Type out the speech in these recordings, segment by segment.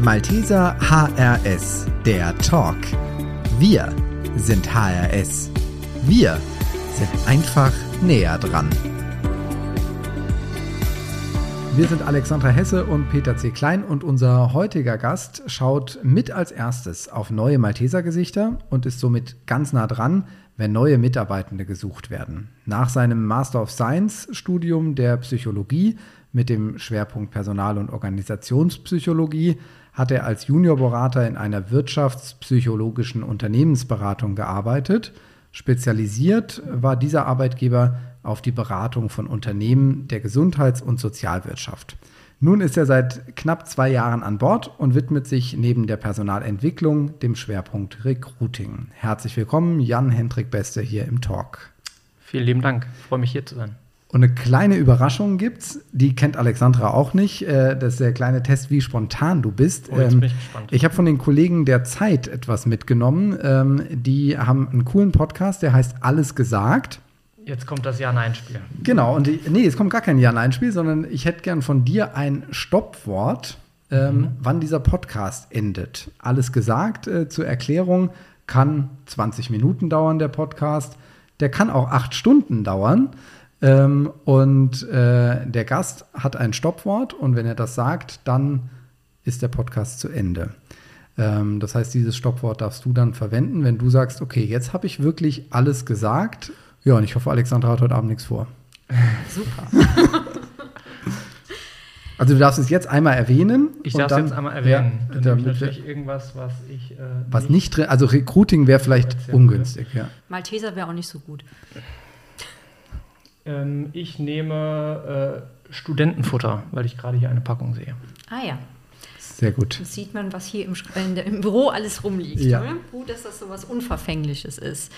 Malteser HRS, der Talk. Wir sind HRS. Wir sind einfach näher dran. Wir sind Alexandra Hesse und Peter C. Klein und unser heutiger Gast schaut mit als erstes auf neue Malteser-Gesichter und ist somit ganz nah dran, wenn neue Mitarbeitende gesucht werden. Nach seinem Master of Science-Studium der Psychologie mit dem Schwerpunkt Personal- und Organisationspsychologie hat er als Juniorberater in einer wirtschaftspsychologischen Unternehmensberatung gearbeitet. Spezialisiert war dieser Arbeitgeber auf die Beratung von Unternehmen der Gesundheits- und Sozialwirtschaft. Nun ist er seit knapp zwei Jahren an Bord und widmet sich neben der Personalentwicklung dem Schwerpunkt Recruiting. Herzlich willkommen, Jan Hendrik Beste hier im Talk. Vielen lieben Dank, ich freue mich hier zu sein. Und eine kleine Überraschung gibt's, die kennt Alexandra auch nicht. Äh, das ist der kleine Test, wie spontan du bist. Oh, jetzt bin ich ähm, gespannt. Ich habe von den Kollegen der Zeit etwas mitgenommen. Ähm, die haben einen coolen Podcast, der heißt Alles gesagt. Jetzt kommt das Ja-Nein-Spiel. Genau, und nee, es kommt gar kein Ja-Nein-Spiel, sondern ich hätte gern von dir ein Stoppwort, ähm, mhm. wann dieser Podcast endet. Alles gesagt äh, zur Erklärung, kann 20 Minuten dauern, der Podcast. Der kann auch acht Stunden dauern. Ähm, und äh, der Gast hat ein Stoppwort und wenn er das sagt, dann ist der Podcast zu Ende. Ähm, das heißt, dieses Stoppwort darfst du dann verwenden, wenn du sagst, okay, jetzt habe ich wirklich alles gesagt. Ja, und ich hoffe, Alexandra hat heute Abend nichts vor. Super. Also du darfst es jetzt einmal erwähnen. Ich darf es jetzt einmal erwähnen. Ja, dann natürlich irgendwas, was ich. Äh, was nicht drin, also Recruiting wäre vielleicht ungünstig, ja. Malteser wäre auch nicht so gut. Ähm, ich nehme äh, Studentenfutter, weil ich gerade hier eine Packung sehe. Ah ja. Sehr gut. Das sieht man, was hier im, der, im Büro alles rumliegt. Ja. Oder? Gut, dass das so was Unverfängliches ist.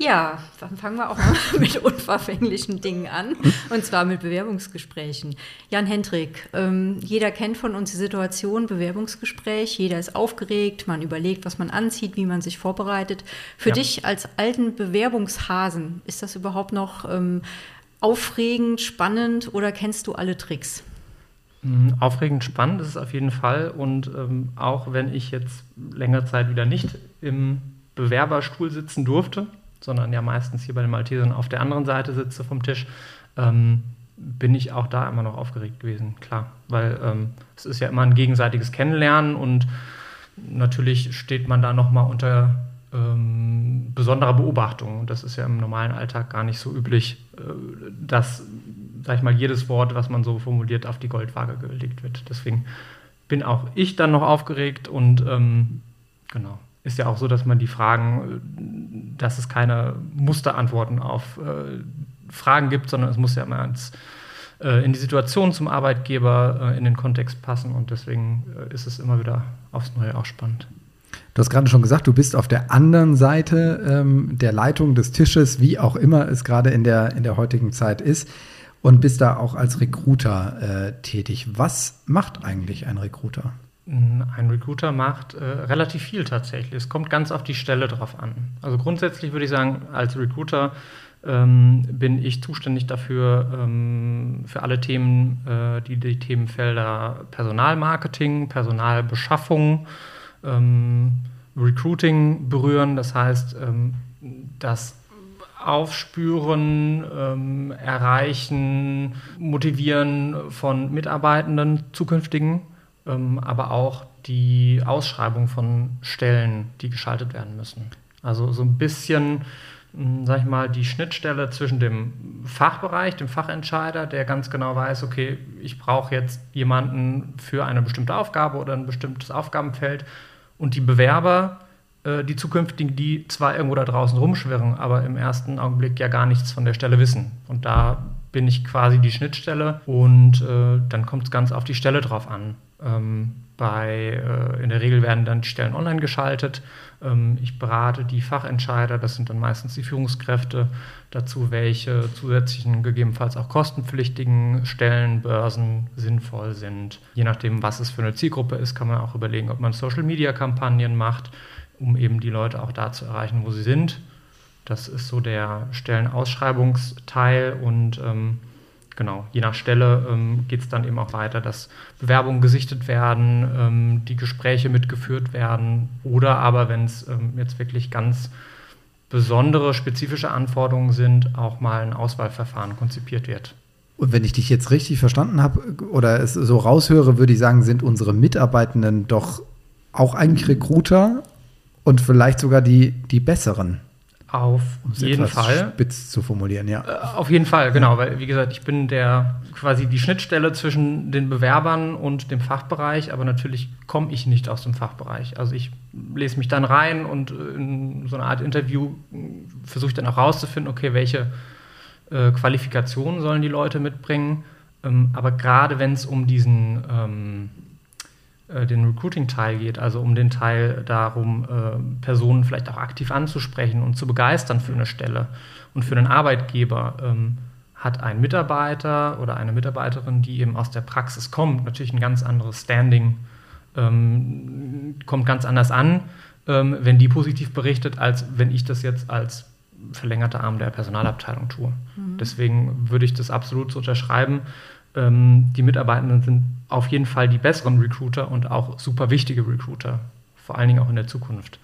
Ja, dann fangen wir auch mal mit unverfänglichen Dingen an. Und zwar mit Bewerbungsgesprächen. Jan Hendrik, ähm, jeder kennt von uns die Situation Bewerbungsgespräch. Jeder ist aufgeregt, man überlegt, was man anzieht, wie man sich vorbereitet. Für ja. dich als alten Bewerbungshasen, ist das überhaupt noch ähm, aufregend, spannend oder kennst du alle Tricks? Mhm, aufregend, spannend ist es auf jeden Fall. Und ähm, auch wenn ich jetzt längere Zeit wieder nicht im Bewerberstuhl sitzen durfte, sondern ja meistens hier bei den Maltesern auf der anderen Seite sitze vom Tisch, ähm, bin ich auch da immer noch aufgeregt gewesen, klar. Weil ähm, es ist ja immer ein gegenseitiges Kennenlernen und natürlich steht man da nochmal unter ähm, besonderer Beobachtung. Das ist ja im normalen Alltag gar nicht so üblich, äh, dass, sag ich mal, jedes Wort, was man so formuliert, auf die Goldwaage gelegt wird. Deswegen bin auch ich dann noch aufgeregt und ähm, genau ist ja auch so, dass man die Fragen, dass es keine Musterantworten auf äh, Fragen gibt, sondern es muss ja immer ins, äh, in die Situation zum Arbeitgeber, äh, in den Kontext passen und deswegen äh, ist es immer wieder aufs Neue auch spannend. Du hast gerade schon gesagt, du bist auf der anderen Seite ähm, der Leitung des Tisches, wie auch immer es gerade in der, in der heutigen Zeit ist, und bist da auch als Recruiter äh, tätig. Was macht eigentlich ein Recruiter? Ein Recruiter macht äh, relativ viel tatsächlich. Es kommt ganz auf die Stelle drauf an. Also grundsätzlich würde ich sagen, als Recruiter ähm, bin ich zuständig dafür, ähm, für alle Themen, äh, die die Themenfelder Personalmarketing, Personalbeschaffung, ähm, Recruiting berühren. Das heißt, ähm, das Aufspüren, ähm, Erreichen, Motivieren von Mitarbeitenden, zukünftigen ähm, aber auch die Ausschreibung von Stellen, die geschaltet werden müssen. Also so ein bisschen, hm, sag ich mal, die Schnittstelle zwischen dem Fachbereich, dem Fachentscheider, der ganz genau weiß, okay, ich brauche jetzt jemanden für eine bestimmte Aufgabe oder ein bestimmtes Aufgabenfeld und die Bewerber, äh, die zukünftigen, die zwar irgendwo da draußen rumschwirren, aber im ersten Augenblick ja gar nichts von der Stelle wissen. Und da bin ich quasi die Schnittstelle und äh, dann kommt es ganz auf die Stelle drauf an. Ähm, bei, äh, in der Regel werden dann die Stellen online geschaltet. Ähm, ich berate die Fachentscheider, das sind dann meistens die Führungskräfte, dazu, welche zusätzlichen, gegebenenfalls auch kostenpflichtigen Stellen, Börsen sinnvoll sind. Je nachdem, was es für eine Zielgruppe ist, kann man auch überlegen, ob man Social-Media-Kampagnen macht, um eben die Leute auch da zu erreichen, wo sie sind. Das ist so der Stellenausschreibungsteil und ähm, genau, je nach Stelle ähm, geht es dann eben auch weiter, dass Bewerbungen gesichtet werden, ähm, die Gespräche mitgeführt werden oder aber, wenn es ähm, jetzt wirklich ganz besondere, spezifische Anforderungen sind, auch mal ein Auswahlverfahren konzipiert wird. Und wenn ich dich jetzt richtig verstanden habe oder es so raushöre, würde ich sagen, sind unsere Mitarbeitenden doch auch eigentlich Recruiter und vielleicht sogar die, die besseren. Auf jeden Fall. Spitz zu formulieren, ja. Äh, auf jeden Fall, genau, weil wie gesagt, ich bin der quasi die Schnittstelle zwischen den Bewerbern und dem Fachbereich, aber natürlich komme ich nicht aus dem Fachbereich. Also ich lese mich dann rein und in so einer Art Interview versuche ich dann auch rauszufinden, okay, welche äh, Qualifikationen sollen die Leute mitbringen. Ähm, aber gerade wenn es um diesen ähm, äh, den Recruiting-Teil geht, also um den Teil darum, äh, Personen vielleicht auch aktiv anzusprechen und zu begeistern für eine Stelle und für einen Arbeitgeber, ähm, hat ein Mitarbeiter oder eine Mitarbeiterin, die eben aus der Praxis kommt, natürlich ein ganz anderes Standing, ähm, kommt ganz anders an, ähm, wenn die positiv berichtet, als wenn ich das jetzt als verlängerter Arm der Personalabteilung tue. Mhm. Deswegen würde ich das absolut so unterschreiben. Ähm, die Mitarbeitenden sind auf jeden Fall die besseren Recruiter und auch super wichtige Recruiter, vor allen Dingen auch in der Zukunft,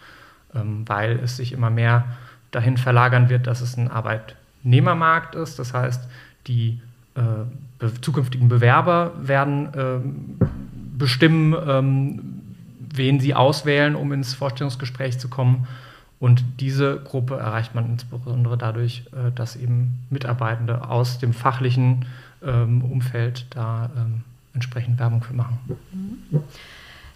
ähm, weil es sich immer mehr dahin verlagern wird, dass es ein Arbeitnehmermarkt ist. Das heißt, die äh, be zukünftigen Bewerber werden äh, bestimmen, ähm, wen sie auswählen, um ins Vorstellungsgespräch zu kommen. Und diese Gruppe erreicht man insbesondere dadurch, äh, dass eben Mitarbeitende aus dem fachlichen ähm, Umfeld da ähm, entsprechend Werbung für machen.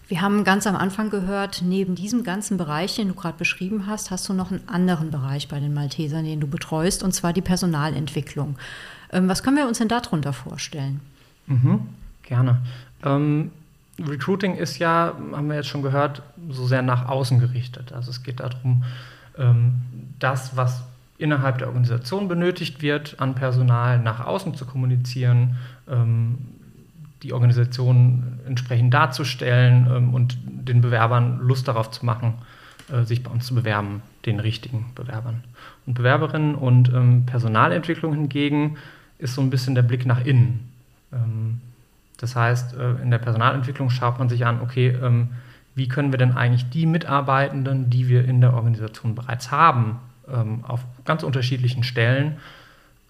Wir haben ganz am Anfang gehört, neben diesem ganzen Bereich, den du gerade beschrieben hast, hast du noch einen anderen Bereich bei den Maltesern, den du betreust, und zwar die Personalentwicklung. Ähm, was können wir uns denn darunter vorstellen? Mhm, gerne. Ähm, Recruiting ist ja, haben wir jetzt schon gehört, so sehr nach außen gerichtet. Also es geht darum, ähm, das, was innerhalb der Organisation benötigt wird, an Personal nach außen zu kommunizieren, ähm, die Organisation entsprechend darzustellen ähm, und den Bewerbern Lust darauf zu machen, äh, sich bei uns zu bewerben, den richtigen Bewerbern und Bewerberinnen. Und ähm, Personalentwicklung hingegen ist so ein bisschen der Blick nach innen. Ähm, das heißt, äh, in der Personalentwicklung schaut man sich an, okay, ähm, wie können wir denn eigentlich die Mitarbeitenden, die wir in der Organisation bereits haben, ähm, auf ganz unterschiedlichen Stellen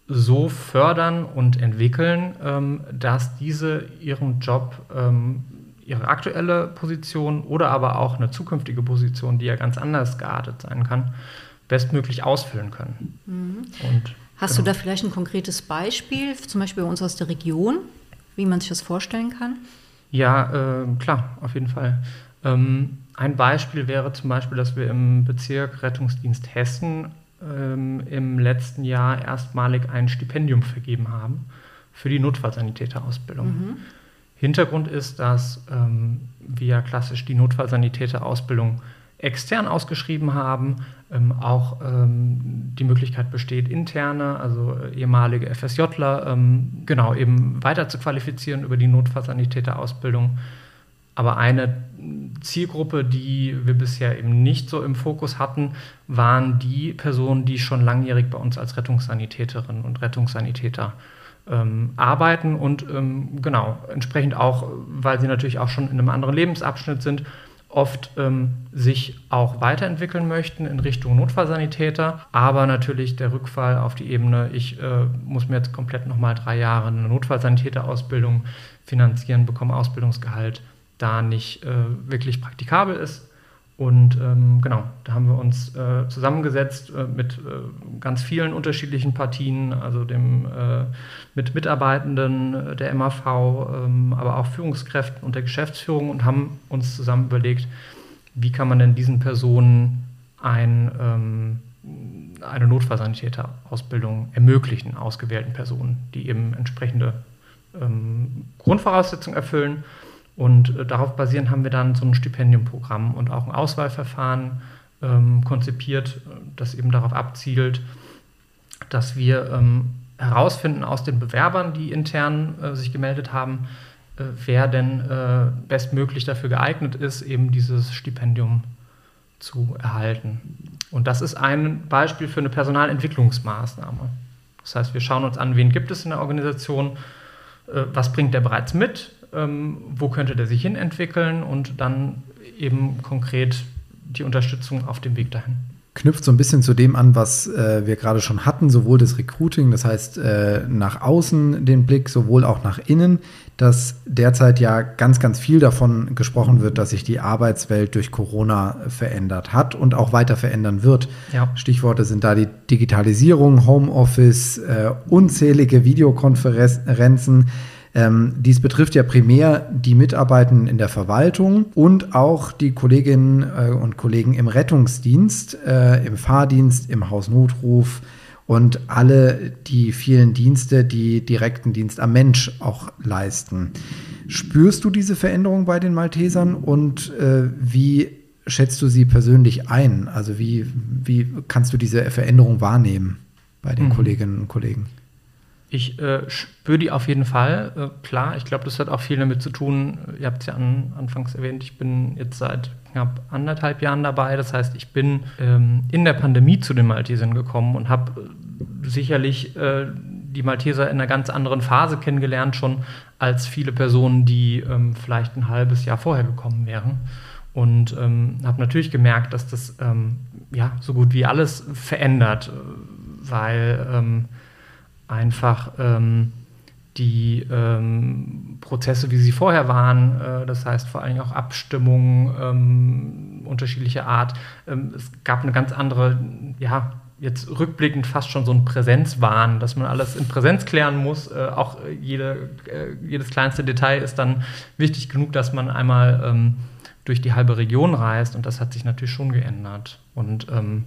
so fördern und entwickeln, ähm, dass diese ihren Job, ähm, ihre aktuelle Position oder aber auch eine zukünftige Position, die ja ganz anders geartet sein kann, bestmöglich ausfüllen können. Mhm. Und, Hast genau. du da vielleicht ein konkretes Beispiel, zum Beispiel bei uns aus der Region, wie man sich das vorstellen kann? Ja, äh, klar, auf jeden Fall. Ähm, ein Beispiel wäre zum Beispiel, dass wir im Bezirk Rettungsdienst Hessen ähm, im letzten Jahr erstmalig ein Stipendium vergeben haben für die Notfallsanitäterausbildung. Mhm. Hintergrund ist, dass ähm, wir klassisch die Notfallsanitäterausbildung extern ausgeschrieben haben, ähm, auch ähm, die Möglichkeit besteht, interne, also äh, ehemalige FSJler, ähm, genau, eben weiter zu qualifizieren über die Notfallsanitäterausbildung. Aber eine Zielgruppe, die wir bisher eben nicht so im Fokus hatten, waren die Personen, die schon langjährig bei uns als Rettungssanitäterinnen und Rettungssanitäter ähm, arbeiten und ähm, genau, entsprechend auch, weil sie natürlich auch schon in einem anderen Lebensabschnitt sind, oft ähm, sich auch weiterentwickeln möchten in Richtung Notfallsanitäter, aber natürlich der Rückfall auf die Ebene, ich äh, muss mir jetzt komplett nochmal drei Jahre eine Notfallsanitäterausbildung finanzieren, bekomme Ausbildungsgehalt, da nicht äh, wirklich praktikabel ist. Und ähm, genau, da haben wir uns äh, zusammengesetzt äh, mit äh, ganz vielen unterschiedlichen Partien, also dem, äh, mit Mitarbeitenden äh, der MAV, ähm, aber auch Führungskräften und der Geschäftsführung und haben uns zusammen überlegt, wie kann man denn diesen Personen ein, ähm, eine Notfallsanitäterausbildung ermöglichen, ausgewählten Personen, die eben entsprechende ähm, Grundvoraussetzungen erfüllen und äh, darauf basierend haben wir dann so ein Stipendiumprogramm und auch ein Auswahlverfahren ähm, konzipiert, das eben darauf abzielt, dass wir ähm, herausfinden aus den Bewerbern, die intern äh, sich gemeldet haben, äh, wer denn äh, bestmöglich dafür geeignet ist, eben dieses Stipendium zu erhalten. Und das ist ein Beispiel für eine Personalentwicklungsmaßnahme, Das heißt, wir schauen uns an, wen gibt es in der Organisation, äh, was bringt der bereits mit, ähm, wo könnte der sich hin entwickeln und dann eben konkret die Unterstützung auf dem Weg dahin knüpft so ein bisschen zu dem an, was äh, wir gerade schon hatten, sowohl das Recruiting, das heißt äh, nach außen den Blick, sowohl auch nach innen, dass derzeit ja ganz, ganz viel davon gesprochen wird, dass sich die Arbeitswelt durch Corona verändert hat und auch weiter verändern wird. Ja. Stichworte sind da die Digitalisierung, Homeoffice, äh, unzählige Videokonferenzen. Ähm, dies betrifft ja primär die Mitarbeitenden in der Verwaltung und auch die Kolleginnen äh, und Kollegen im Rettungsdienst, äh, im Fahrdienst, im Hausnotruf und alle die vielen Dienste, die direkten Dienst am Mensch auch leisten. Spürst du diese Veränderung bei den Maltesern und äh, wie schätzt du sie persönlich ein? Also wie, wie kannst du diese Veränderung wahrnehmen bei den mhm. Kolleginnen und Kollegen? Ich äh, spüre die auf jeden Fall. Äh, klar, ich glaube, das hat auch viel damit zu tun. Ihr habt es ja an, anfangs erwähnt, ich bin jetzt seit knapp anderthalb Jahren dabei. Das heißt, ich bin ähm, in der Pandemie zu den Maltesern gekommen und habe äh, sicherlich äh, die Malteser in einer ganz anderen Phase kennengelernt, schon als viele Personen, die ähm, vielleicht ein halbes Jahr vorher gekommen wären. Und ähm, habe natürlich gemerkt, dass das ähm, ja, so gut wie alles verändert, äh, weil ähm, einfach ähm, die ähm, Prozesse, wie sie vorher waren, äh, das heißt vor allem auch Abstimmungen ähm, unterschiedlicher Art. Ähm, es gab eine ganz andere, ja, jetzt rückblickend fast schon so ein Präsenzwahn, dass man alles in Präsenz klären muss. Äh, auch jede, äh, jedes kleinste Detail ist dann wichtig genug, dass man einmal ähm, durch die halbe Region reist und das hat sich natürlich schon geändert. Und ähm,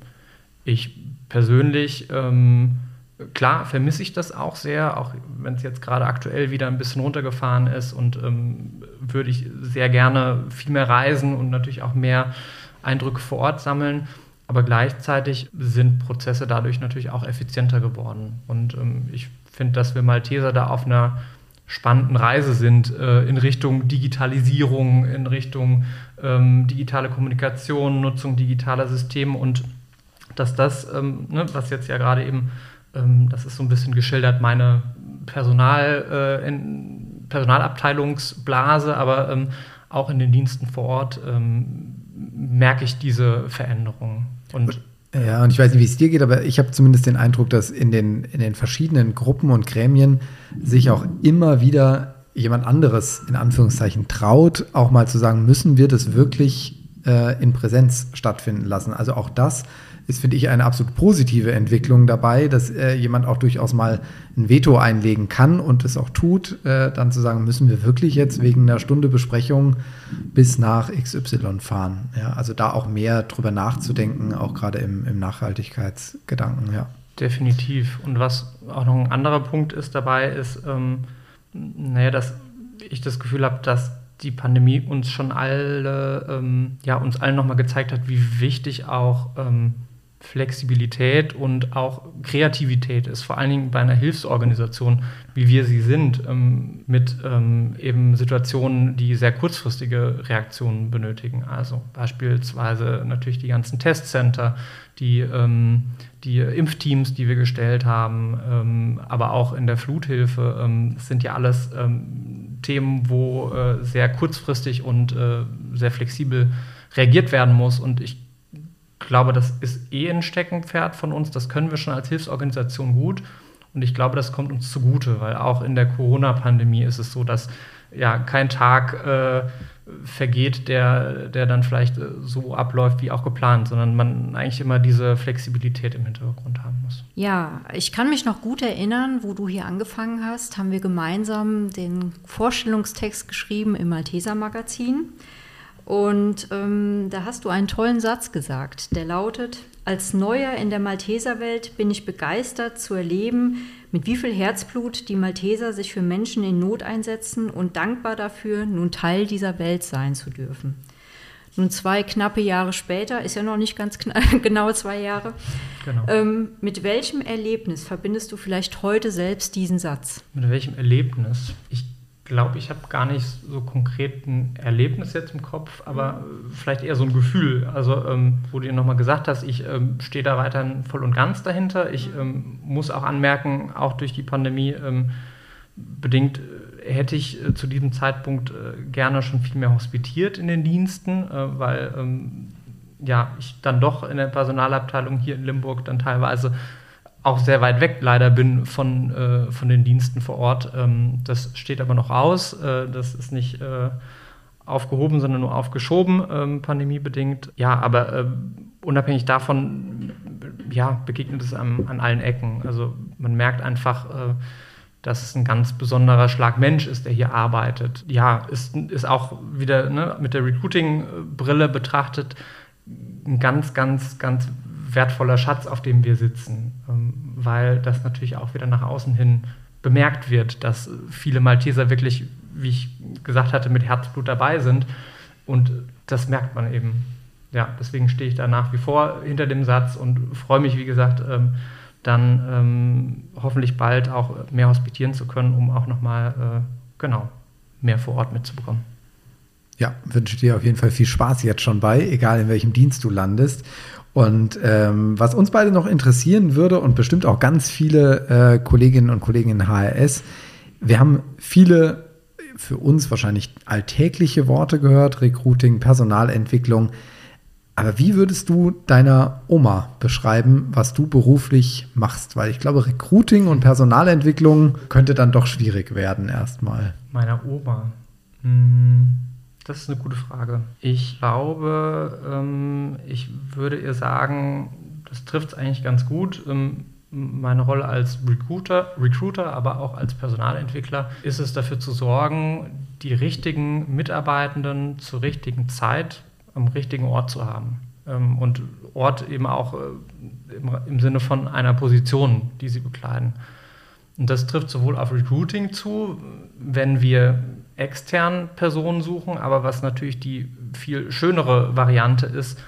ich persönlich ähm, klar vermisse ich das auch sehr, auch wenn es jetzt gerade aktuell wieder ein bisschen runtergefahren ist und ähm, würde ich sehr gerne viel mehr reisen und natürlich auch mehr Eindrücke vor Ort sammeln. Aber gleichzeitig sind Prozesse dadurch natürlich auch effizienter geworden. Und ähm, ich finde, dass wir Malteser da auf einer spannenden Reise sind äh, in Richtung Digitalisierung, in Richtung ähm, digitale Kommunikation, Nutzung digitaler Systeme und dass das, ähm, ne, was jetzt ja gerade eben ähm, das ist so ein bisschen geschildert, meine Personal, äh, in, Personalabteilungsblase, aber ähm, auch in den Diensten vor Ort ähm, merke ich diese Veränderung. Und ja, und ich weiß nicht, wie es dir geht, aber ich habe zumindest den Eindruck, dass in den, in den verschiedenen Gruppen und Gremien sich auch immer wieder jemand anderes in Anführungszeichen traut, auch mal zu sagen, müssen wir das wirklich äh, in Präsenz stattfinden lassen. Also auch das ist, finde ich, eine absolut positive Entwicklung dabei, dass äh, jemand auch durchaus mal ein Veto einlegen kann und es auch tut, äh, dann zu sagen, müssen wir wirklich jetzt wegen einer Stunde Besprechung bis nach XY fahren. Ja, also da auch mehr drüber nachzudenken, auch gerade im, im Nachhaltigkeitsgedanken, ja. Definitiv. Und was auch noch ein anderer Punkt ist dabei, ist, ähm, naja, dass ich das Gefühl habe, dass die Pandemie uns schon alle, ähm, ja, uns allen nochmal gezeigt hat, wie wichtig auch ähm, Flexibilität und auch Kreativität ist, vor allen Dingen bei einer Hilfsorganisation, wie wir sie sind, ähm, mit ähm, eben Situationen, die sehr kurzfristige Reaktionen benötigen. Also beispielsweise natürlich die ganzen Testcenter, die, ähm, die Impfteams, die wir gestellt haben, aber auch in der Fluthilfe. Sind ja alles Themen, wo äh, sehr kurzfristig und äh, sehr flexibel reagiert werden muss. Und ich glaube, das ist eh ein Steckenpferd von uns. Das können wir schon als Hilfsorganisation gut. Und ich glaube, das kommt uns zugute, weil auch in der Corona-Pandemie ist es so, dass ja kein Tag äh, vergeht, der, der dann vielleicht äh, so abläuft wie auch geplant, sondern man eigentlich immer diese Flexibilität im Hintergrund haben muss. Ja, ich kann mich noch gut erinnern, wo du hier angefangen hast, haben wir gemeinsam den Vorstellungstext geschrieben im Malteser Magazin. Und ähm, da hast du einen tollen Satz gesagt, der lautet, als Neuer in der Malteserwelt bin ich begeistert zu erleben, mit wie viel Herzblut die Malteser sich für Menschen in Not einsetzen und dankbar dafür, nun Teil dieser Welt sein zu dürfen. Nun zwei knappe Jahre später, ist ja noch nicht ganz genau zwei Jahre. Genau. Ähm, mit welchem Erlebnis verbindest du vielleicht heute selbst diesen Satz? Mit welchem Erlebnis? Ich glaube, ich habe gar nicht so konkret ein Erlebnis jetzt im Kopf, aber vielleicht eher so ein Gefühl. Also, ähm, wo du nochmal gesagt hast, ich ähm, stehe da weiterhin voll und ganz dahinter. Ich ähm, muss auch anmerken, auch durch die Pandemie ähm, bedingt äh, hätte ich äh, zu diesem Zeitpunkt äh, gerne schon viel mehr hospitiert in den Diensten, äh, weil ähm, ja, ich dann doch in der Personalabteilung hier in Limburg dann teilweise auch sehr weit weg leider bin von, äh, von den Diensten vor Ort. Ähm, das steht aber noch aus. Äh, das ist nicht äh, aufgehoben, sondern nur aufgeschoben, ähm, pandemiebedingt. Ja, aber äh, unabhängig davon, ja, begegnet es an, an allen Ecken. Also man merkt einfach, äh, dass es ein ganz besonderer Schlag Mensch ist, der hier arbeitet. Ja, ist, ist auch wieder ne, mit der Recruiting-Brille betrachtet ein ganz, ganz, ganz wertvoller Schatz, auf dem wir sitzen, ähm, weil das natürlich auch wieder nach außen hin bemerkt wird, dass viele Malteser wirklich, wie ich gesagt hatte, mit Herzblut dabei sind. Und das merkt man eben. Ja, deswegen stehe ich da nach wie vor hinter dem Satz und freue mich, wie gesagt, ähm, dann ähm, hoffentlich bald auch mehr hospitieren zu können, um auch nochmal, äh, genau, mehr vor Ort mitzubekommen. Ja, wünsche dir auf jeden Fall viel Spaß jetzt schon bei, egal in welchem Dienst du landest. Und ähm, was uns beide noch interessieren würde und bestimmt auch ganz viele äh, Kolleginnen und Kollegen in HRS, wir haben viele für uns wahrscheinlich alltägliche Worte gehört, Recruiting, Personalentwicklung. Aber wie würdest du deiner Oma beschreiben, was du beruflich machst? Weil ich glaube, Recruiting und Personalentwicklung könnte dann doch schwierig werden erstmal. Meiner Oma. Hm. Das ist eine gute Frage. Ich glaube, ähm, ich würde ihr sagen, das trifft es eigentlich ganz gut. Ähm, meine Rolle als Recruiter, Recruiter, aber auch als Personalentwickler ist es dafür zu sorgen, die richtigen Mitarbeitenden zur richtigen Zeit am richtigen Ort zu haben. Ähm, und Ort eben auch äh, im, im Sinne von einer Position, die sie bekleiden. Und das trifft sowohl auf Recruiting zu, wenn wir externen Personen suchen, aber was natürlich die viel schönere Variante ist,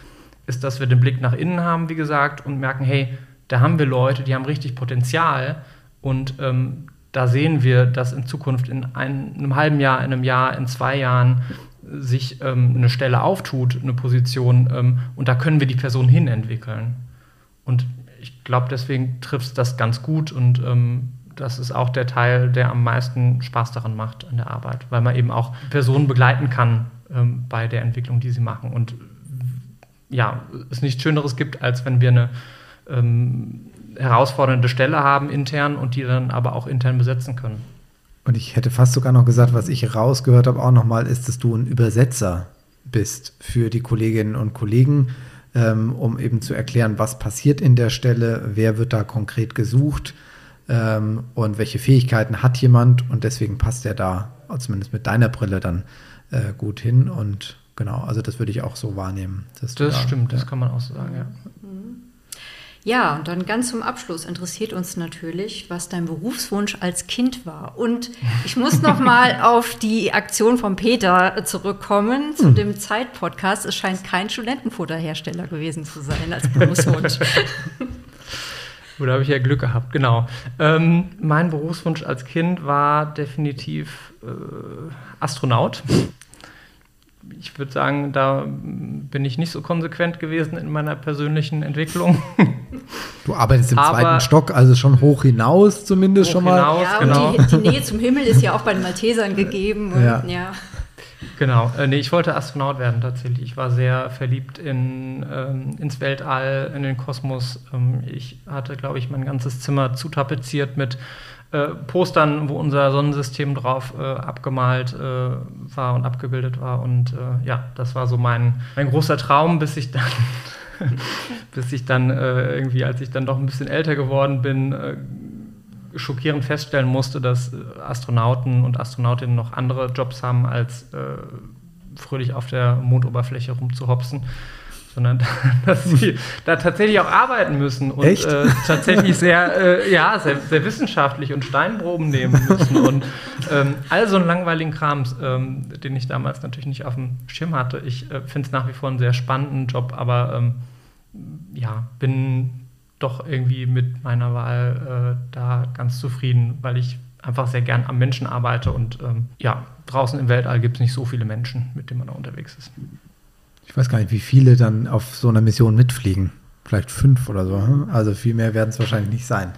ist, dass wir den Blick nach innen haben, wie gesagt, und merken, hey, da haben wir Leute, die haben richtig Potenzial und ähm, da sehen wir, dass in Zukunft in ein, einem halben Jahr, in einem Jahr, in zwei Jahren sich ähm, eine Stelle auftut, eine Position, ähm, und da können wir die Person hinentwickeln. Und ich glaube, deswegen trifft das ganz gut und ähm, das ist auch der Teil, der am meisten Spaß daran macht an der Arbeit, weil man eben auch Personen begleiten kann ähm, bei der Entwicklung, die sie machen. Und ja, es nichts Schöneres gibt, als wenn wir eine ähm, herausfordernde Stelle haben intern und die dann aber auch intern besetzen können. Und ich hätte fast sogar noch gesagt, was ich rausgehört habe, auch nochmal, ist, dass du ein Übersetzer bist für die Kolleginnen und Kollegen, ähm, um eben zu erklären, was passiert in der Stelle, wer wird da konkret gesucht ähm, und welche Fähigkeiten hat jemand und deswegen passt er da, zumindest mit deiner Brille, dann äh, gut hin und genau, also das würde ich auch so wahrnehmen. das da, stimmt, ja. das kann man auch so sagen, ja. Ja, und dann ganz zum Abschluss interessiert uns natürlich, was dein Berufswunsch als Kind war. Und ich muss noch mal auf die Aktion von Peter zurückkommen zu hm. dem Zeit-Podcast. Es scheint kein Studentenfutterhersteller gewesen zu sein als Berufswunsch. Oder habe ich ja Glück gehabt, genau. Ähm, mein Berufswunsch als Kind war definitiv äh, Astronaut. Ich würde sagen, da bin ich nicht so konsequent gewesen in meiner persönlichen Entwicklung. Du arbeitest im Aber zweiten Stock, also schon hoch hinaus zumindest hoch schon mal. Hinaus, ja, genau. die, die, Nähe zum Himmel ist ja auch bei den Maltesern gegeben. Und, ja. ja. Genau, äh, nee, ich wollte Astronaut werden tatsächlich. Ich war sehr verliebt in, ähm, ins Weltall, in den Kosmos. Ähm, ich hatte, glaube ich, mein ganzes Zimmer zutapeziert mit äh, Postern, wo unser Sonnensystem drauf äh, abgemalt äh, war und abgebildet war. Und äh, ja, das war so mein, mein großer Traum, bis ich dann, bis ich dann äh, irgendwie, als ich dann doch ein bisschen älter geworden bin, schockierend feststellen musste, dass äh, Astronauten und Astronautinnen noch andere Jobs haben, als äh, fröhlich auf der Mondoberfläche rumzuhopsen, sondern dass sie da tatsächlich auch arbeiten müssen und äh, tatsächlich sehr, äh, ja, sehr, sehr, wissenschaftlich und Steinproben nehmen müssen und ähm, all so einen langweiligen Krams, ähm, den ich damals natürlich nicht auf dem Schirm hatte. Ich äh, finde es nach wie vor einen sehr spannenden Job, aber ähm, ja, bin doch irgendwie mit meiner Wahl äh, da ganz zufrieden, weil ich einfach sehr gern am Menschen arbeite und ähm, ja, draußen im Weltall gibt es nicht so viele Menschen, mit denen man da unterwegs ist. Ich weiß gar nicht, wie viele dann auf so einer Mission mitfliegen. Vielleicht fünf oder so. Hm? Also viel mehr werden es wahrscheinlich nicht sein.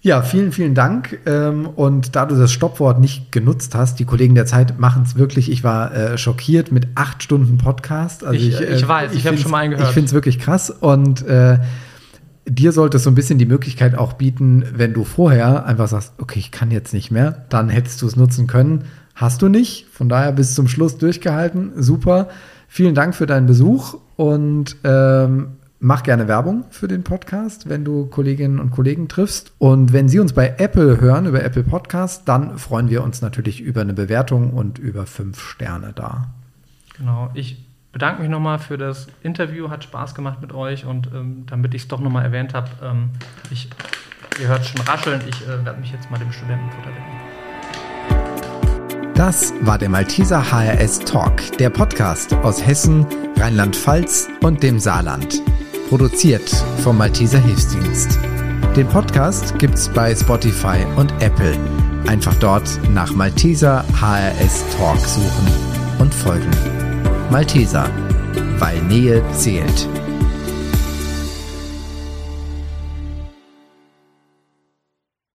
Ja, vielen, vielen Dank. Ähm, und da du das Stoppwort nicht genutzt hast, die Kollegen der Zeit machen es wirklich. Ich war äh, schockiert mit acht Stunden Podcast. Also ich, ich, ich weiß, ich, ich habe schon mal einen gehört. Ich finde es wirklich krass. Und äh, dir sollte es so ein bisschen die Möglichkeit auch bieten, wenn du vorher einfach sagst, okay, ich kann jetzt nicht mehr, dann hättest du es nutzen können. Hast du nicht. Von daher bis zum Schluss durchgehalten. Super. Vielen Dank für deinen Besuch und ähm, Mach gerne Werbung für den Podcast, wenn du Kolleginnen und Kollegen triffst. Und wenn Sie uns bei Apple hören, über Apple Podcast, dann freuen wir uns natürlich über eine Bewertung und über fünf Sterne da. Genau, ich bedanke mich nochmal für das Interview, hat Spaß gemacht mit euch und ähm, damit ich es doch nochmal erwähnt habe, ähm, ihr hört schon rascheln, ich äh, werde mich jetzt mal dem Studentenfutter widmen. Das war der Malteser HRS Talk, der Podcast aus Hessen, Rheinland-Pfalz und dem Saarland. Produziert vom Malteser Hilfsdienst. Den Podcast gibt's bei Spotify und Apple. Einfach dort nach Malteser HRS Talk suchen und folgen. Malteser, weil Nähe zählt.